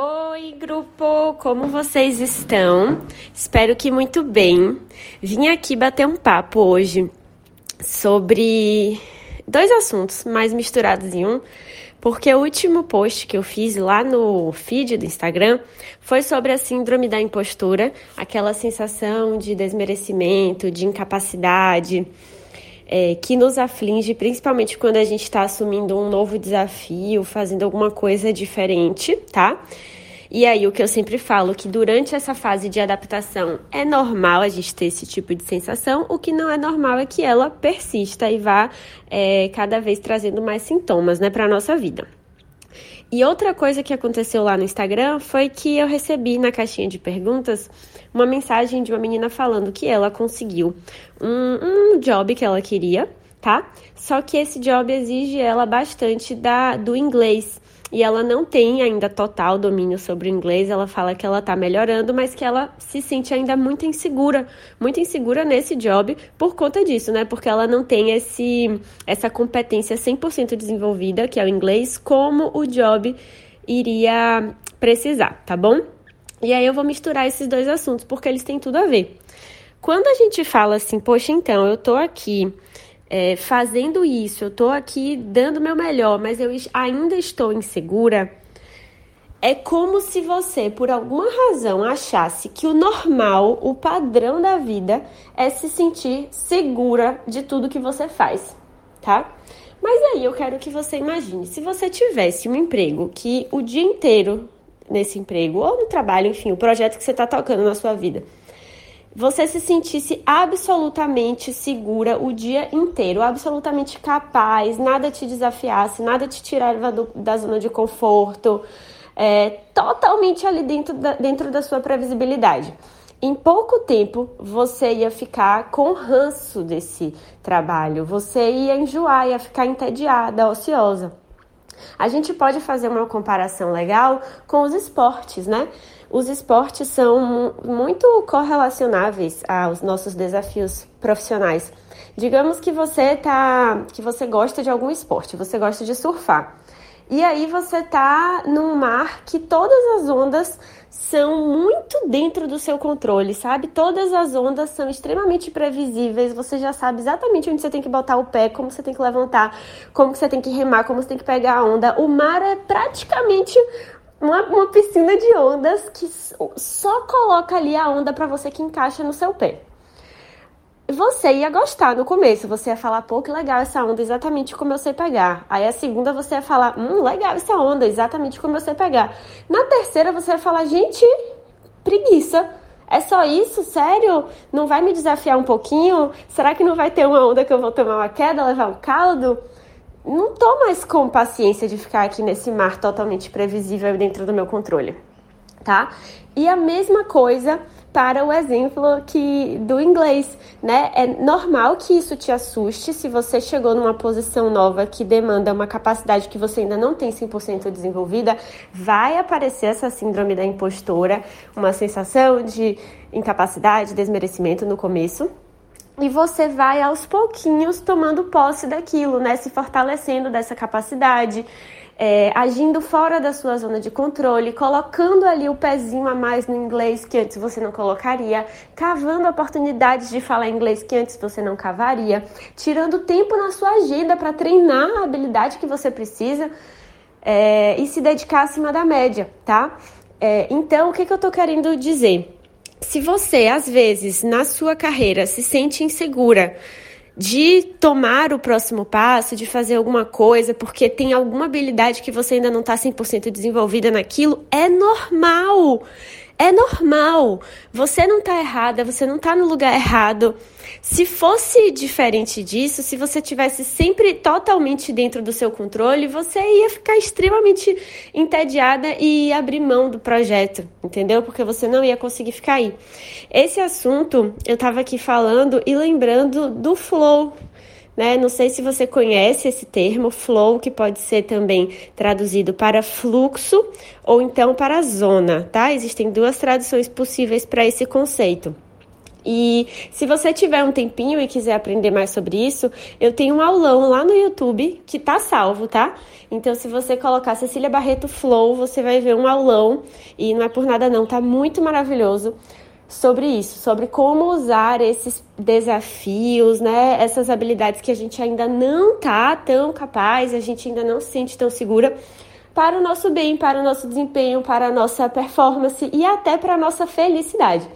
Oi, grupo! Como vocês estão? Espero que muito bem. Vim aqui bater um papo hoje sobre dois assuntos mais misturados em um, porque o último post que eu fiz lá no feed do Instagram foi sobre a síndrome da impostura, aquela sensação de desmerecimento, de incapacidade. É, que nos aflige, principalmente quando a gente está assumindo um novo desafio, fazendo alguma coisa diferente, tá? E aí, o que eu sempre falo, que durante essa fase de adaptação é normal a gente ter esse tipo de sensação, o que não é normal é que ela persista e vá é, cada vez trazendo mais sintomas, né, para a nossa vida. E outra coisa que aconteceu lá no Instagram foi que eu recebi na caixinha de perguntas uma mensagem de uma menina falando que ela conseguiu um, um job que ela queria, tá? Só que esse job exige ela bastante da, do inglês e ela não tem ainda total domínio sobre o inglês. Ela fala que ela tá melhorando, mas que ela se sente ainda muito insegura, muito insegura nesse job por conta disso, né? Porque ela não tem esse essa competência 100% desenvolvida, que é o inglês, como o job iria precisar, tá bom? E aí eu vou misturar esses dois assuntos porque eles têm tudo a ver. Quando a gente fala assim, poxa, então eu tô aqui é, fazendo isso, eu estou aqui dando meu melhor, mas eu ainda estou insegura, é como se você, por alguma razão, achasse que o normal, o padrão da vida, é se sentir segura de tudo que você faz, tá? Mas aí eu quero que você imagine, se você tivesse um emprego que o dia inteiro nesse emprego, ou no trabalho, enfim, o projeto que você está tocando na sua vida, você se sentisse absolutamente segura o dia inteiro, absolutamente capaz, nada te desafiasse, nada te tirava do, da zona de conforto, é, totalmente ali dentro da, dentro da sua previsibilidade. Em pouco tempo você ia ficar com ranço desse trabalho, você ia enjoar, ia ficar entediada, ociosa. A gente pode fazer uma comparação legal com os esportes, né? os esportes são muito correlacionáveis aos nossos desafios profissionais. Digamos que você tá, que você gosta de algum esporte, você gosta de surfar. E aí você tá num mar que todas as ondas são muito dentro do seu controle, sabe? Todas as ondas são extremamente previsíveis, você já sabe exatamente onde você tem que botar o pé, como você tem que levantar, como você tem que remar, como você tem que pegar a onda. O mar é praticamente uma, uma piscina de ondas que só coloca ali a onda para você que encaixa no seu pé. Você ia gostar no começo, você ia falar, pô, que legal essa onda, exatamente como eu sei pegar. Aí a segunda você ia falar, hum, legal essa onda, exatamente como eu sei pegar. Na terceira você ia falar, gente, preguiça. É só isso? Sério? Não vai me desafiar um pouquinho? Será que não vai ter uma onda que eu vou tomar uma queda, levar um caldo? não tô mais com paciência de ficar aqui nesse mar totalmente previsível dentro do meu controle, tá? E a mesma coisa para o exemplo que do inglês, né? É normal que isso te assuste se você chegou numa posição nova que demanda uma capacidade que você ainda não tem 100% desenvolvida, vai aparecer essa síndrome da impostora, uma sensação de incapacidade, desmerecimento no começo, e você vai aos pouquinhos tomando posse daquilo, né? Se fortalecendo dessa capacidade, é, agindo fora da sua zona de controle, colocando ali o pezinho a mais no inglês que antes você não colocaria, cavando oportunidades de falar inglês que antes você não cavaria, tirando tempo na sua agenda para treinar a habilidade que você precisa é, e se dedicar acima da média, tá? É, então, o que, que eu estou querendo dizer? se você, às vezes, na sua carreira, se sente insegura de tomar o próximo passo, de fazer alguma coisa, porque tem alguma habilidade que você ainda não está 100% desenvolvida naquilo, é normal. É normal. Você não está errada, você não está no lugar errado. Se fosse diferente disso, se você tivesse sempre totalmente dentro do seu controle, você ia ficar extremamente entediada e abrir mão do projeto, entendeu? Porque você não ia conseguir ficar aí. Esse assunto eu estava aqui falando e lembrando do flow, né? Não sei se você conhece esse termo, flow, que pode ser também traduzido para fluxo ou então para zona, tá? Existem duas traduções possíveis para esse conceito. E se você tiver um tempinho e quiser aprender mais sobre isso, eu tenho um aulão lá no YouTube que tá salvo, tá? Então, se você colocar Cecília Barreto Flow, você vai ver um aulão e não é por nada não, tá muito maravilhoso sobre isso, sobre como usar esses desafios, né? Essas habilidades que a gente ainda não tá tão capaz, a gente ainda não se sente tão segura para o nosso bem, para o nosso desempenho, para a nossa performance e até para a nossa felicidade.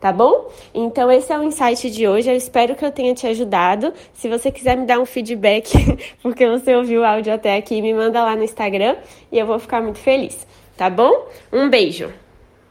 Tá bom? Então esse é o insight de hoje. Eu espero que eu tenha te ajudado. Se você quiser me dar um feedback, porque você ouviu o áudio até aqui, me manda lá no Instagram e eu vou ficar muito feliz. Tá bom? Um beijo.